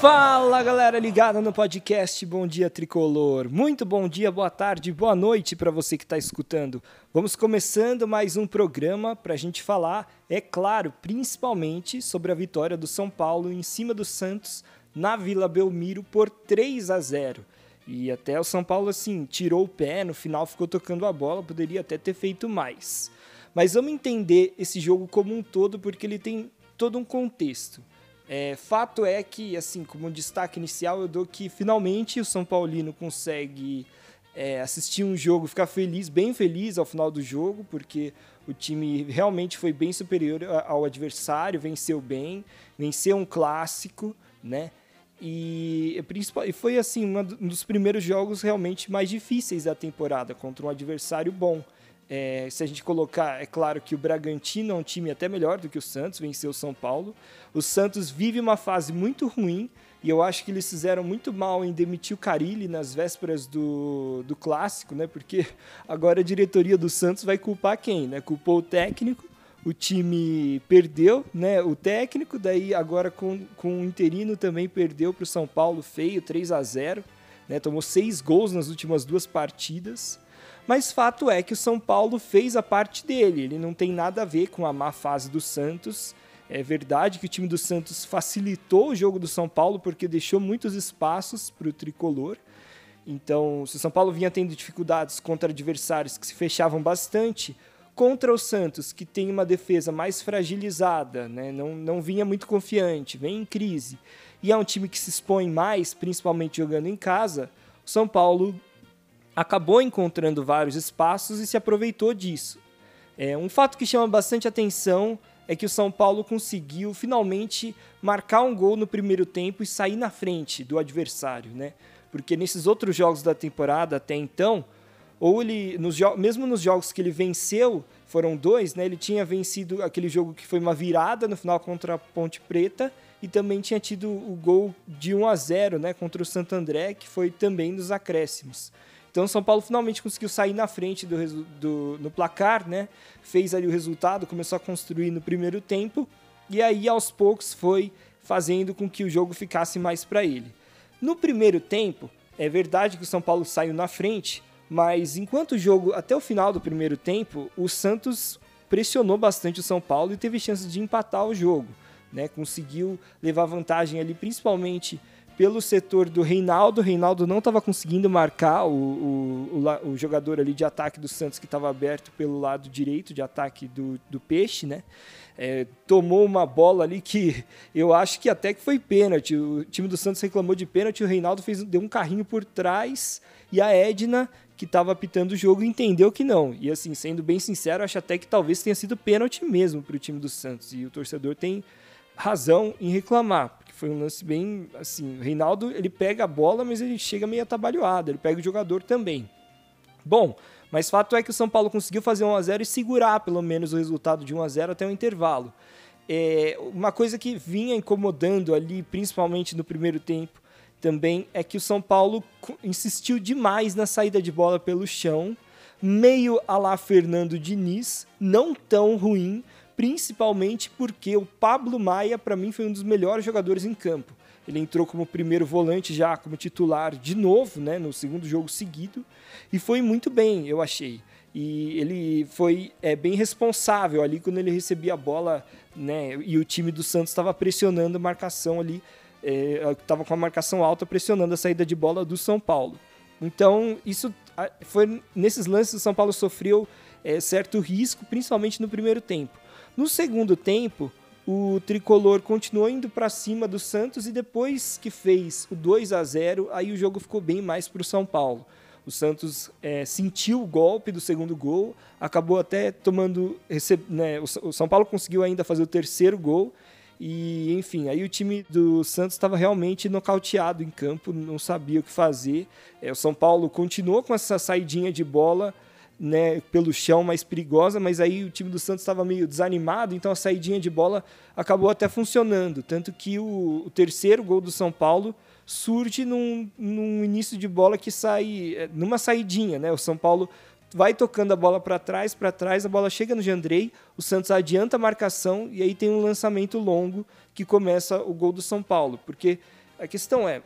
Fala galera ligada no podcast Bom Dia Tricolor. Muito bom dia, boa tarde, boa noite para você que está escutando. Vamos começando mais um programa para a gente falar, é claro, principalmente sobre a vitória do São Paulo em cima do Santos na Vila Belmiro por 3 a 0. E até o São Paulo assim tirou o pé, no final ficou tocando a bola, poderia até ter feito mais. Mas vamos entender esse jogo como um todo porque ele tem todo um contexto. É, fato é que, assim, como destaque inicial, eu dou que finalmente o São Paulino consegue é, assistir um jogo, ficar feliz, bem feliz ao final do jogo, porque o time realmente foi bem superior ao adversário, venceu bem, venceu um clássico, né? E, e foi assim um dos primeiros jogos realmente mais difíceis da temporada contra um adversário bom. É, se a gente colocar, é claro que o Bragantino é um time até melhor do que o Santos, venceu o São Paulo. O Santos vive uma fase muito ruim e eu acho que eles fizeram muito mal em demitir o Carilli nas vésperas do, do clássico, né? Porque agora a diretoria do Santos vai culpar quem? Né? Culpou o técnico, o time perdeu, né? O técnico, daí agora com, com o interino também perdeu para o São Paulo feio, 3 a 0 né? Tomou seis gols nas últimas duas partidas. Mas fato é que o São Paulo fez a parte dele, ele não tem nada a ver com a má fase do Santos. É verdade que o time do Santos facilitou o jogo do São Paulo porque deixou muitos espaços para o tricolor. Então, se o São Paulo vinha tendo dificuldades contra adversários que se fechavam bastante, contra o Santos, que tem uma defesa mais fragilizada, né? não, não vinha muito confiante, vem em crise, e é um time que se expõe mais, principalmente jogando em casa, o São Paulo acabou encontrando vários espaços e se aproveitou disso. É, um fato que chama bastante atenção é que o São Paulo conseguiu finalmente marcar um gol no primeiro tempo e sair na frente do adversário, né? Porque nesses outros jogos da temporada até então, ou ele, nos mesmo nos jogos que ele venceu, foram dois, né? Ele tinha vencido aquele jogo que foi uma virada no final contra a Ponte Preta e também tinha tido o gol de 1 a 0, né, contra o Santo André, que foi também nos acréscimos. Então o São Paulo finalmente conseguiu sair na frente do, do, no placar, né? Fez ali o resultado, começou a construir no primeiro tempo e aí aos poucos foi fazendo com que o jogo ficasse mais para ele. No primeiro tempo, é verdade que o São Paulo saiu na frente, mas enquanto o jogo até o final do primeiro tempo, o Santos pressionou bastante o São Paulo e teve chance de empatar o jogo, né? Conseguiu levar vantagem ali principalmente pelo setor do Reinaldo. O Reinaldo não estava conseguindo marcar o, o, o, o, jogador ali de ataque do Santos que estava aberto pelo lado direito de ataque do, do Peixe, né? É, tomou uma bola ali que eu acho que até que foi pênalti. O time do Santos reclamou de pênalti, o Reinaldo fez, deu um carrinho por trás e a Edna, que estava apitando o jogo, entendeu que não. E assim, sendo bem sincero, acho até que talvez tenha sido pênalti mesmo para o time do Santos. E o torcedor tem razão em reclamar, foi um lance bem assim. O Reinaldo ele pega a bola, mas ele chega meio atabalhoado, ele pega o jogador também. Bom, mas fato é que o São Paulo conseguiu fazer 1 a 0 e segurar pelo menos o resultado de 1 a 0 até o intervalo. É, uma coisa que vinha incomodando ali, principalmente no primeiro tempo, também é que o São Paulo insistiu demais na saída de bola pelo chão, meio a lá Fernando Diniz, não tão ruim, principalmente porque o Pablo Maia, para mim, foi um dos melhores jogadores em campo. Ele entrou como primeiro volante já como titular de novo, né, no segundo jogo seguido, e foi muito bem, eu achei. E ele foi é, bem responsável ali quando ele recebia a bola, né, e o time do Santos estava pressionando a marcação ali, estava é, com a marcação alta pressionando a saída de bola do São Paulo. Então, isso foi nesses lances o São Paulo sofreu é, certo risco, principalmente no primeiro tempo. No segundo tempo, o tricolor continuou indo para cima do Santos e depois que fez o 2 a 0, aí o jogo ficou bem mais para o São Paulo. O Santos é, sentiu o golpe do segundo gol, acabou até tomando. Né, o São Paulo conseguiu ainda fazer o terceiro gol. E, enfim, aí o time do Santos estava realmente nocauteado em campo, não sabia o que fazer. É, o São Paulo continuou com essa saidinha de bola né, pelo chão mais perigosa, mas aí o time do Santos estava meio desanimado, então a saidinha de bola acabou até funcionando. Tanto que o, o terceiro gol do São Paulo surge num, num, início de bola que sai é, numa saidinha, né? O São Paulo vai tocando a bola para trás, para trás, a bola chega no Jandrei, o Santos adianta a marcação e aí tem um lançamento longo que começa o gol do São Paulo, porque A questão é,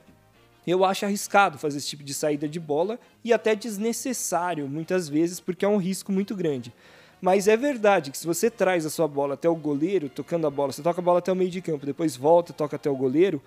eu acho arriscado fazer esse tipo de saída de bola e até desnecessário muitas vezes, porque é um risco muito grande. Mas é verdade que se você traz a sua bola até o goleiro, tocando a bola, você toca a bola até o meio de campo, depois volta, toca até o goleiro,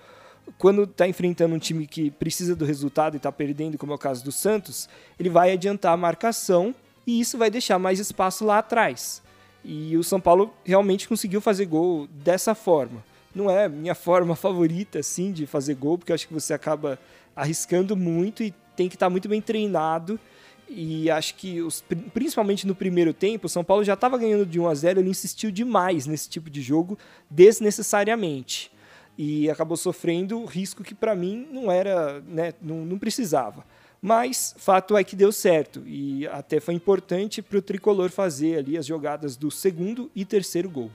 quando está enfrentando um time que precisa do resultado e está perdendo, como é o caso do Santos, ele vai adiantar a marcação e isso vai deixar mais espaço lá atrás. E o São Paulo realmente conseguiu fazer gol dessa forma. Não é minha forma favorita, assim, de fazer gol, porque eu acho que você acaba arriscando muito e tem que estar tá muito bem treinado. E acho que, os, principalmente no primeiro tempo, o São Paulo já estava ganhando de 1 a 0 ele insistiu demais nesse tipo de jogo, desnecessariamente e acabou sofrendo risco que para mim não era, né, não, não precisava. Mas fato é que deu certo e até foi importante para o tricolor fazer ali as jogadas do segundo e terceiro gol.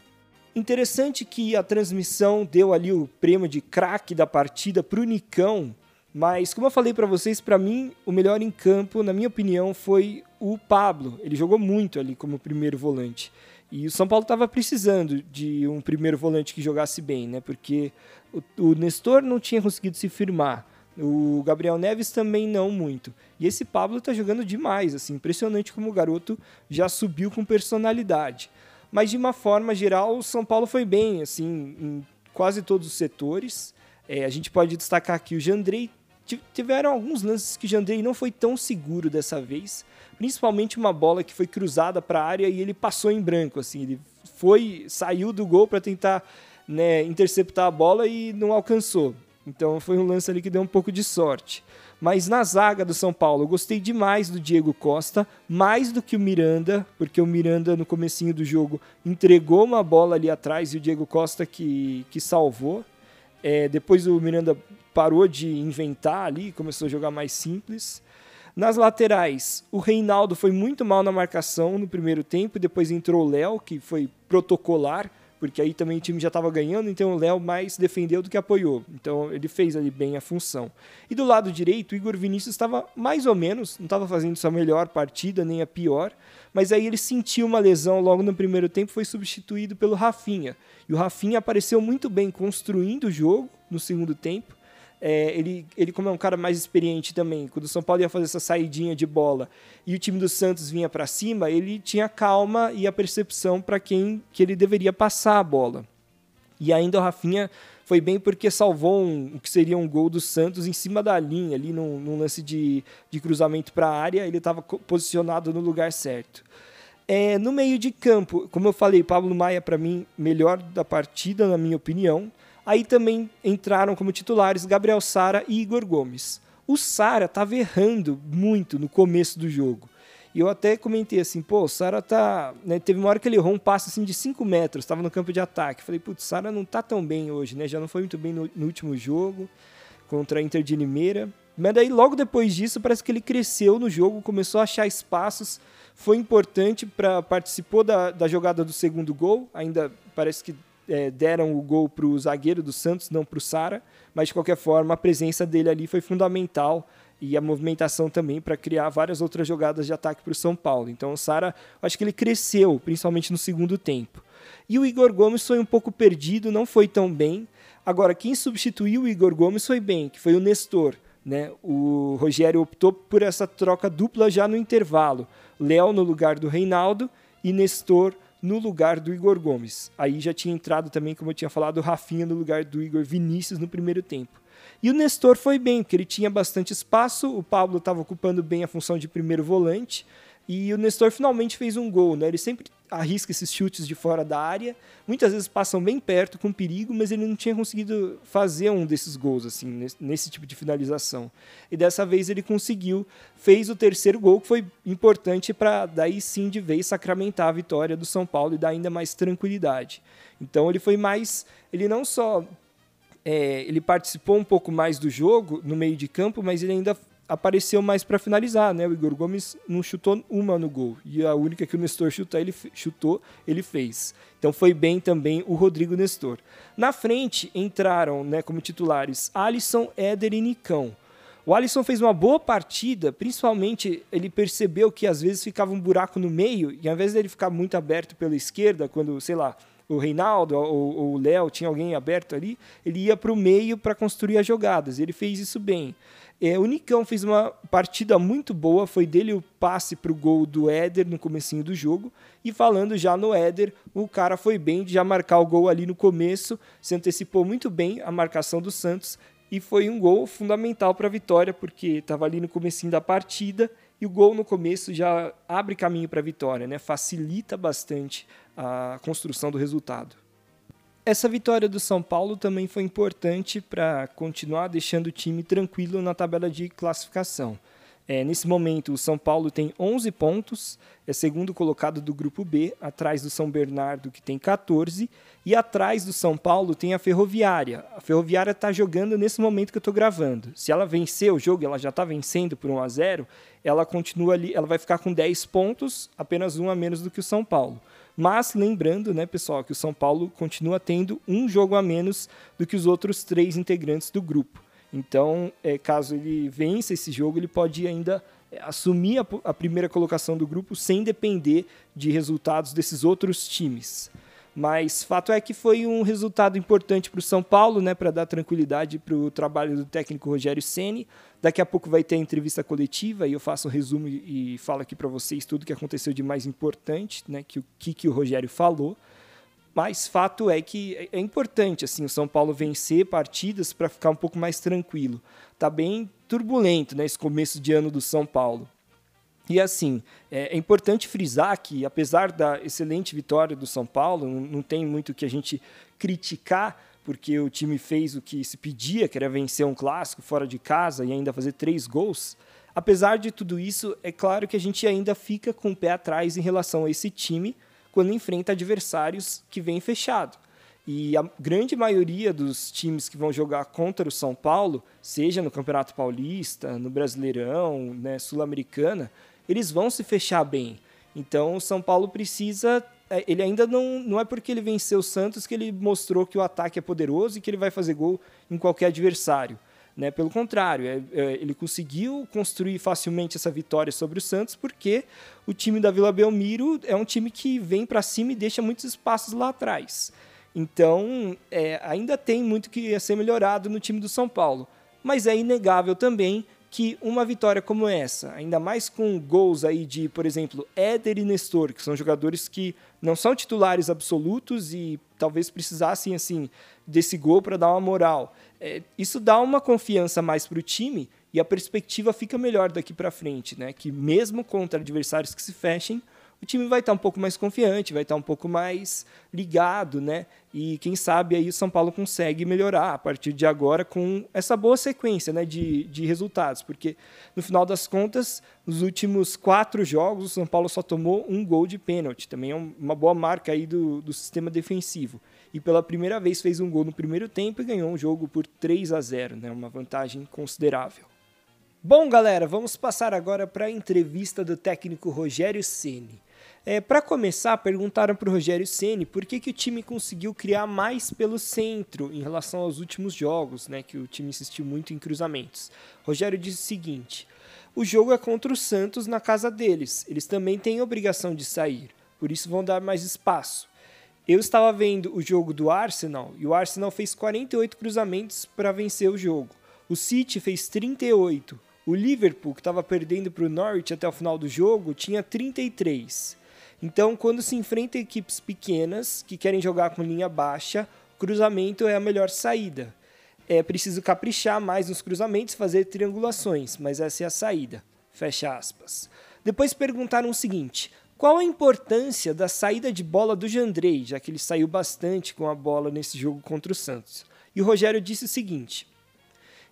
Interessante que a transmissão deu ali o prêmio de craque da partida para o Nicão, mas como eu falei para vocês, para mim o melhor em campo, na minha opinião, foi o Pablo. Ele jogou muito ali como primeiro volante. E o São Paulo estava precisando de um primeiro volante que jogasse bem, né? Porque o, o Nestor não tinha conseguido se firmar. O Gabriel Neves também não muito. E esse Pablo está jogando demais, assim, impressionante como o garoto já subiu com personalidade. Mas de uma forma geral, o São Paulo foi bem, assim, em quase todos os setores. É, a gente pode destacar aqui o Jandrei. Tiveram alguns lances que o Jandrei não foi tão seguro dessa vez, principalmente uma bola que foi cruzada para a área e ele passou em branco, assim, ele foi, saiu do gol para tentar né, interceptar a bola e não alcançou. Então foi um lance ali que deu um pouco de sorte. Mas na zaga do São Paulo, eu gostei demais do Diego Costa, mais do que o Miranda, porque o Miranda no comecinho do jogo entregou uma bola ali atrás e o Diego Costa que, que salvou. É, depois o Miranda parou de inventar ali, começou a jogar mais simples. Nas laterais, o Reinaldo foi muito mal na marcação no primeiro tempo, depois entrou o Léo, que foi protocolar, porque aí também o time já estava ganhando, então o Léo mais defendeu do que apoiou. Então ele fez ali bem a função. E do lado direito, o Igor Vinícius estava mais ou menos, não estava fazendo sua melhor partida, nem a pior, mas aí ele sentiu uma lesão logo no primeiro tempo, foi substituído pelo Rafinha. E o Rafinha apareceu muito bem construindo o jogo no segundo tempo é, ele, ele, como é um cara mais experiente também, quando o São Paulo ia fazer essa saidinha de bola e o time do Santos vinha para cima, ele tinha calma e a percepção para quem que ele deveria passar a bola. E ainda o Rafinha foi bem porque salvou um, o que seria um gol do Santos em cima da linha, ali num, num lance de, de cruzamento para a área, ele estava posicionado no lugar certo. É, no meio de campo, como eu falei, Pablo Maia, para mim, melhor da partida, na minha opinião. Aí também entraram como titulares Gabriel Sara e Igor Gomes. O Sara estava errando muito no começo do jogo. E eu até comentei assim, pô, o Sara tá. Né, teve uma hora que ele errou um passe assim de 5 metros, estava no campo de ataque. Falei, putz, Sara não tá tão bem hoje, né? Já não foi muito bem no, no último jogo contra a Inter de Limeira. Mas daí, logo depois disso, parece que ele cresceu no jogo, começou a achar espaços, foi importante para participou da, da jogada do segundo gol. Ainda parece que é, deram o gol para o zagueiro do Santos, não para o Sara, mas de qualquer forma a presença dele ali foi fundamental e a movimentação também para criar várias outras jogadas de ataque para o São Paulo. Então o Sara, acho que ele cresceu, principalmente no segundo tempo. E o Igor Gomes foi um pouco perdido, não foi tão bem. Agora, quem substituiu o Igor Gomes foi bem, que foi o Nestor. Né? O Rogério optou por essa troca dupla já no intervalo. Léo no lugar do Reinaldo e Nestor no lugar do Igor Gomes. Aí já tinha entrado também, como eu tinha falado, o Rafinha no lugar do Igor Vinícius no primeiro tempo. E o Nestor foi bem, porque ele tinha bastante espaço, o Pablo estava ocupando bem a função de primeiro volante, e o Nestor finalmente fez um gol, né? Ele sempre arrisca esses chutes de fora da área, muitas vezes passam bem perto com perigo, mas ele não tinha conseguido fazer um desses gols assim, nesse, tipo de finalização. E dessa vez ele conseguiu, fez o terceiro gol que foi importante para daí sim de vez sacramentar a vitória do São Paulo e dar ainda mais tranquilidade. Então ele foi mais, ele não só é, ele participou um pouco mais do jogo no meio de campo, mas ele ainda apareceu mais para finalizar, né? O Igor Gomes não chutou uma no gol e a única que o Nestor chutou, ele chutou, ele fez. Então foi bem também o Rodrigo Nestor. Na frente entraram, né, como titulares, Alisson, Éder e Nicão. O Alisson fez uma boa partida, principalmente ele percebeu que às vezes ficava um buraco no meio e ao invés dele ficar muito aberto pela esquerda, quando, sei lá, o Reinaldo ou o Léo, tinha alguém aberto ali, ele ia para o meio para construir as jogadas. Ele fez isso bem. É, o Nicão fez uma partida muito boa, foi dele o passe para o gol do Éder no comecinho do jogo. E falando já no Éder, o cara foi bem de já marcar o gol ali no começo, se antecipou muito bem a marcação do Santos e foi um gol fundamental para a vitória, porque estava ali no comecinho da partida e o gol no começo já abre caminho para a vitória, né? facilita bastante a construção do resultado. Essa vitória do São Paulo também foi importante para continuar deixando o time tranquilo na tabela de classificação. É, nesse momento, o São Paulo tem 11 pontos, é segundo colocado do grupo B, atrás do São Bernardo, que tem 14, e atrás do São Paulo tem a Ferroviária. A Ferroviária está jogando nesse momento que eu estou gravando. Se ela vencer o jogo, ela já está vencendo por 1 a 0 ela continua ali, ela vai ficar com 10 pontos, apenas um a menos do que o São Paulo. Mas lembrando, né, pessoal, que o São Paulo continua tendo um jogo a menos do que os outros três integrantes do grupo. Então, é, caso ele vença esse jogo, ele pode ainda é, assumir a, a primeira colocação do grupo sem depender de resultados desses outros times. Mas fato é que foi um resultado importante para o São Paulo, né, para dar tranquilidade para o trabalho do técnico Rogério Ceni. Daqui a pouco vai ter a entrevista coletiva e eu faço um resumo e, falo aqui para vocês tudo que aconteceu de mais importante, né, que o que, que o Rogério falou. Mas fato é que é, é importante assim o São Paulo vencer partidas para ficar um pouco mais tranquilo. Tá bem turbulento, né, esse começo de ano do São Paulo. E assim, é, é, importante frisar que, apesar da excelente vitória do São Paulo, não, tem muito que a gente criticar, porque o time fez o que se pedia, que era vencer um clássico fora de casa e ainda fazer três gols. Apesar de tudo isso, é claro que a gente ainda fica com o pé atrás em relação a esse time, quando enfrenta adversários que vêm fechado. E a grande maioria dos times que vão jogar contra o São Paulo, seja no Campeonato Paulista, no Brasileirão, né, Sul-Americana, eles vão se fechar bem. Então o São Paulo precisa. É, ele ainda não. Não é porque ele venceu o Santos que ele mostrou que o ataque é poderoso e que ele vai fazer gol em qualquer adversário. Né? Pelo contrário, é, é, ele conseguiu construir facilmente essa vitória sobre o Santos porque o time da Vila Belmiro é um time que vem para cima e deixa muitos espaços lá atrás. Então, é, ainda tem muito que ser melhorado no time do São Paulo. Mas é inegável também que uma vitória como essa, ainda mais com gols aí de, por exemplo, Éder e Nestor, que são jogadores que não são titulares absolutos e talvez precisassem assim desse gol para dar uma moral é, isso dá uma confiança mais para o time e a perspectiva fica melhor daqui para frente, né? Que mesmo contra adversários que se fechem, o time vai estar um pouco mais confiante, vai estar um pouco mais ligado, né? E quem sabe aí o São Paulo consegue melhorar a partir de agora com essa boa sequência né, de, de resultados, porque no final das contas, nos últimos quatro jogos, o São Paulo só tomou um gol de pênalti, também é uma boa marca aí do, do sistema defensivo e pela primeira vez fez um gol no primeiro tempo e ganhou um jogo por 3 a 0, né? uma vantagem considerável. Bom, galera, vamos passar agora para a entrevista do técnico Rogério Ceni. É, para começar, perguntaram para o Rogério Ceni por que, que o time conseguiu criar mais pelo centro em relação aos últimos jogos, né, que o time insistiu muito em cruzamentos. Rogério disse o seguinte: o jogo é contra o Santos na casa deles, eles também têm obrigação de sair, por isso vão dar mais espaço. Eu estava vendo o jogo do Arsenal e o Arsenal fez 48 cruzamentos para vencer o jogo. O City fez 38. O Liverpool, que estava perdendo para o Norwich até o final do jogo, tinha 33. Então, quando se enfrenta equipes pequenas que querem jogar com linha baixa, cruzamento é a melhor saída. É preciso caprichar mais nos cruzamentos, fazer triangulações, mas essa é a saída. Fecha aspas. Depois perguntaram o seguinte: qual a importância da saída de bola do Jandrei, já que ele saiu bastante com a bola nesse jogo contra o Santos? E o Rogério disse o seguinte: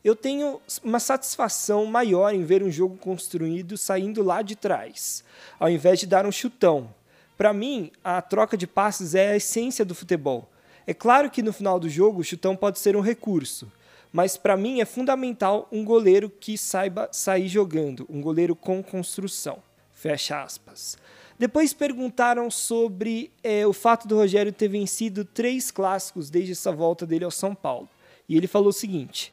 Eu tenho uma satisfação maior em ver um jogo construído saindo lá de trás, ao invés de dar um chutão. Para mim, a troca de passes é a essência do futebol. É claro que no final do jogo o chutão pode ser um recurso, mas para mim é fundamental um goleiro que saiba sair jogando, um goleiro com construção. Fecha aspas. Depois perguntaram sobre é, o fato do Rogério ter vencido três clássicos desde essa volta dele ao São Paulo. E ele falou o seguinte: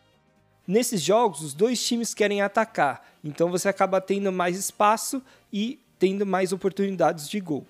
nesses jogos, os dois times querem atacar, então você acaba tendo mais espaço e tendo mais oportunidades de gol.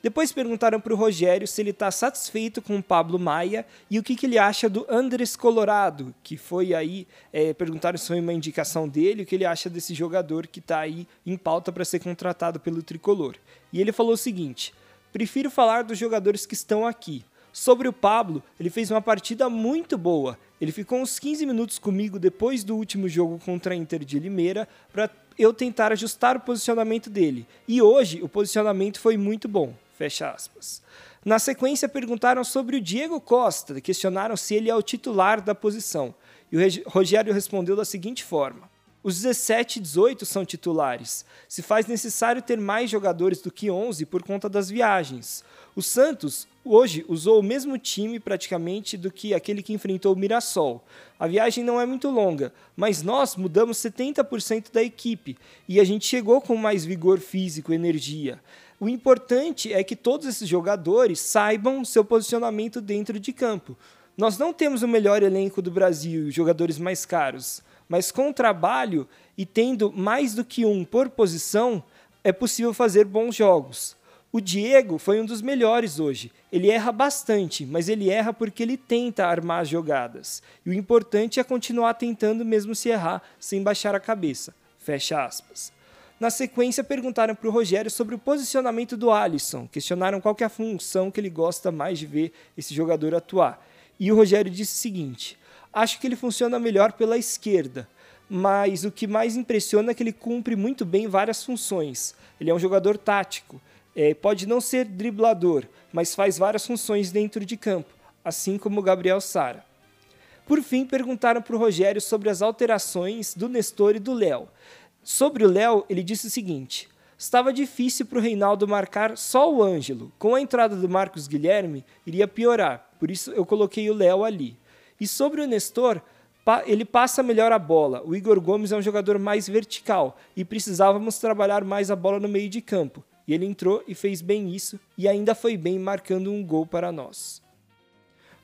Depois perguntaram para o Rogério se ele está satisfeito com o Pablo Maia e o que, que ele acha do Andres Colorado, que foi aí, é, perguntaram se foi uma indicação dele, o que ele acha desse jogador que está aí em pauta para ser contratado pelo Tricolor. E ele falou o seguinte: prefiro falar dos jogadores que estão aqui. Sobre o Pablo, ele fez uma partida muito boa. Ele ficou uns 15 minutos comigo depois do último jogo contra a Inter de Limeira para eu tentar ajustar o posicionamento dele. E hoje o posicionamento foi muito bom. Fecha aspas. Na sequência, perguntaram sobre o Diego Costa, questionaram se ele é o titular da posição. E o Rogério respondeu da seguinte forma: Os 17 e 18 são titulares. Se faz necessário ter mais jogadores do que 11 por conta das viagens. O Santos hoje usou o mesmo time praticamente do que aquele que enfrentou o Mirassol. A viagem não é muito longa, mas nós mudamos 70% da equipe e a gente chegou com mais vigor físico, energia. O importante é que todos esses jogadores saibam seu posicionamento dentro de campo. Nós não temos o melhor elenco do Brasil jogadores mais caros, mas com trabalho e tendo mais do que um por posição, é possível fazer bons jogos. O Diego foi um dos melhores hoje. Ele erra bastante, mas ele erra porque ele tenta armar as jogadas. E o importante é continuar tentando mesmo se errar, sem baixar a cabeça. Fecha aspas. Na sequência, perguntaram para o Rogério sobre o posicionamento do Alisson, questionaram qual é a função que ele gosta mais de ver esse jogador atuar. E o Rogério disse o seguinte: Acho que ele funciona melhor pela esquerda, mas o que mais impressiona é que ele cumpre muito bem várias funções. Ele é um jogador tático, é, pode não ser driblador, mas faz várias funções dentro de campo, assim como o Gabriel Sara. Por fim, perguntaram para o Rogério sobre as alterações do Nestor e do Léo. Sobre o Léo, ele disse o seguinte: estava difícil para o Reinaldo marcar só o Ângelo. Com a entrada do Marcos Guilherme, iria piorar, por isso eu coloquei o Léo ali. E sobre o Nestor, ele passa melhor a bola. O Igor Gomes é um jogador mais vertical e precisávamos trabalhar mais a bola no meio de campo. E ele entrou e fez bem isso e ainda foi bem marcando um gol para nós.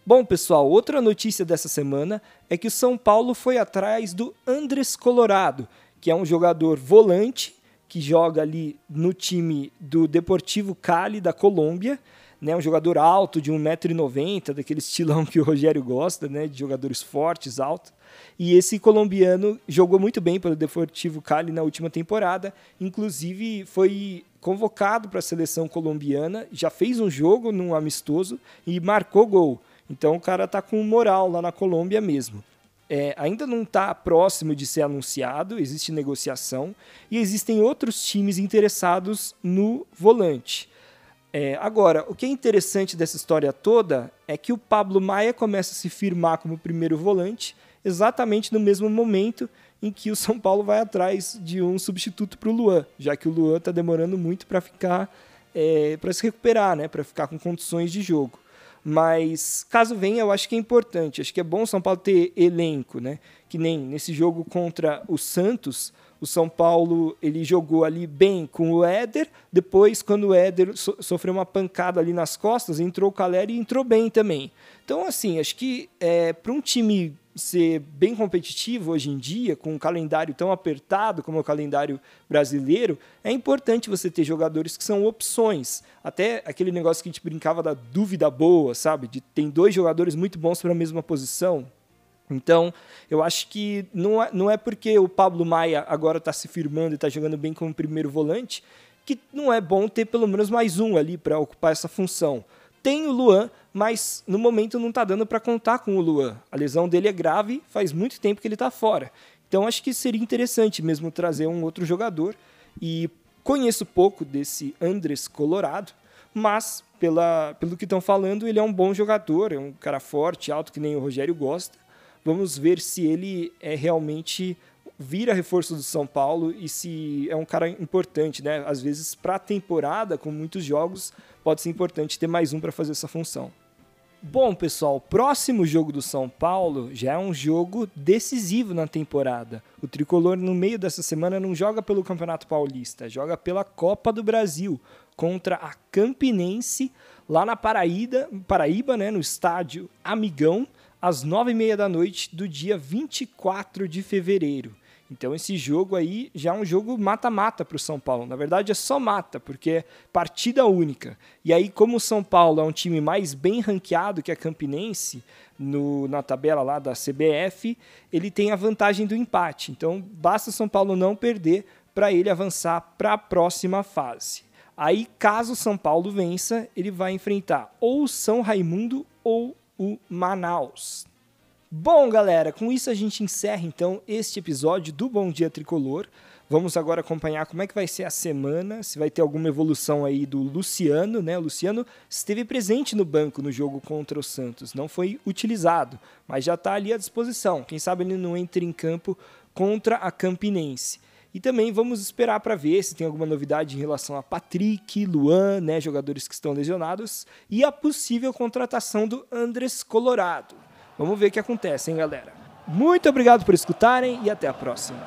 Bom, pessoal, outra notícia dessa semana é que o São Paulo foi atrás do Andres Colorado, que é um jogador volante que joga ali no time do Deportivo Cali da Colômbia, né, um jogador alto de 1,90m, daquele estilão que o Rogério gosta, né, de jogadores fortes, altos. E esse colombiano jogou muito bem pelo Deportivo Cali na última temporada, inclusive foi convocado para a seleção colombiana, já fez um jogo num amistoso e marcou gol. Então o cara tá com moral lá na Colômbia mesmo é, ainda não está próximo de ser anunciado, existe negociação e existem outros times interessados no volante. É, agora, o que é interessante dessa história toda é que o Pablo Maia começa a se firmar como primeiro volante exatamente no mesmo momento em que o São Paulo vai atrás de um substituto para o Luan, já que o Luan está demorando muito para ficar é, para se recuperar, né, para ficar com condições de jogo. Mas caso venha, eu acho que é importante. Acho que é bom o São Paulo ter elenco, né? Que nem nesse jogo contra o Santos, o São Paulo ele jogou ali bem com o Éder. Depois, quando o Éder so sofreu uma pancada ali nas costas, entrou o Caleri e entrou bem também. Então, assim, acho que é, para um time ser bem competitivo hoje em dia, com um calendário tão apertado como é o calendário brasileiro, é importante você ter jogadores que são opções. Até aquele negócio que a gente brincava da dúvida boa, sabe? De tem dois jogadores muito bons para a mesma posição. Então, eu acho que não é, não é porque o Pablo Maia agora está se firmando e está jogando bem como primeiro volante que não é bom ter pelo menos mais um ali para ocupar essa função. Tem o Luan, mas no momento não está dando para contar com o Luan. A lesão dele é grave, faz muito tempo que ele está fora. Então acho que seria interessante mesmo trazer um outro jogador. E conheço pouco desse Andres Colorado, mas pela, pelo que estão falando, ele é um bom jogador, é um cara forte, alto, que nem o Rogério gosta. Vamos ver se ele é realmente vira reforço do São Paulo e se é um cara importante, né? Às vezes, para a temporada, com muitos jogos, pode ser importante ter mais um para fazer essa função. Bom, pessoal, próximo jogo do São Paulo já é um jogo decisivo na temporada. O tricolor, no meio dessa semana, não joga pelo Campeonato Paulista, joga pela Copa do Brasil contra a Campinense, lá na Paraíba, Paraíba né, no estádio Amigão, às nove e meia da noite do dia 24 de fevereiro. Então esse jogo aí já é um jogo mata-mata para o São Paulo. Na verdade é só mata, porque é partida única. E aí, como o São Paulo é um time mais bem ranqueado que a Campinense no, na tabela lá da CBF, ele tem a vantagem do empate. Então basta o São Paulo não perder para ele avançar para a próxima fase. Aí, caso o São Paulo vença, ele vai enfrentar ou o São Raimundo ou o Manaus. Bom, galera, com isso a gente encerra então este episódio do Bom Dia Tricolor. Vamos agora acompanhar como é que vai ser a semana, se vai ter alguma evolução aí do Luciano, né? O Luciano esteve presente no banco no jogo contra o Santos, não foi utilizado, mas já está ali à disposição. Quem sabe ele não entre em campo contra a Campinense. E também vamos esperar para ver se tem alguma novidade em relação a Patrick, Luan, né, jogadores que estão lesionados, e a possível contratação do Andres Colorado. Vamos ver o que acontece, hein, galera? Muito obrigado por escutarem e até a próxima.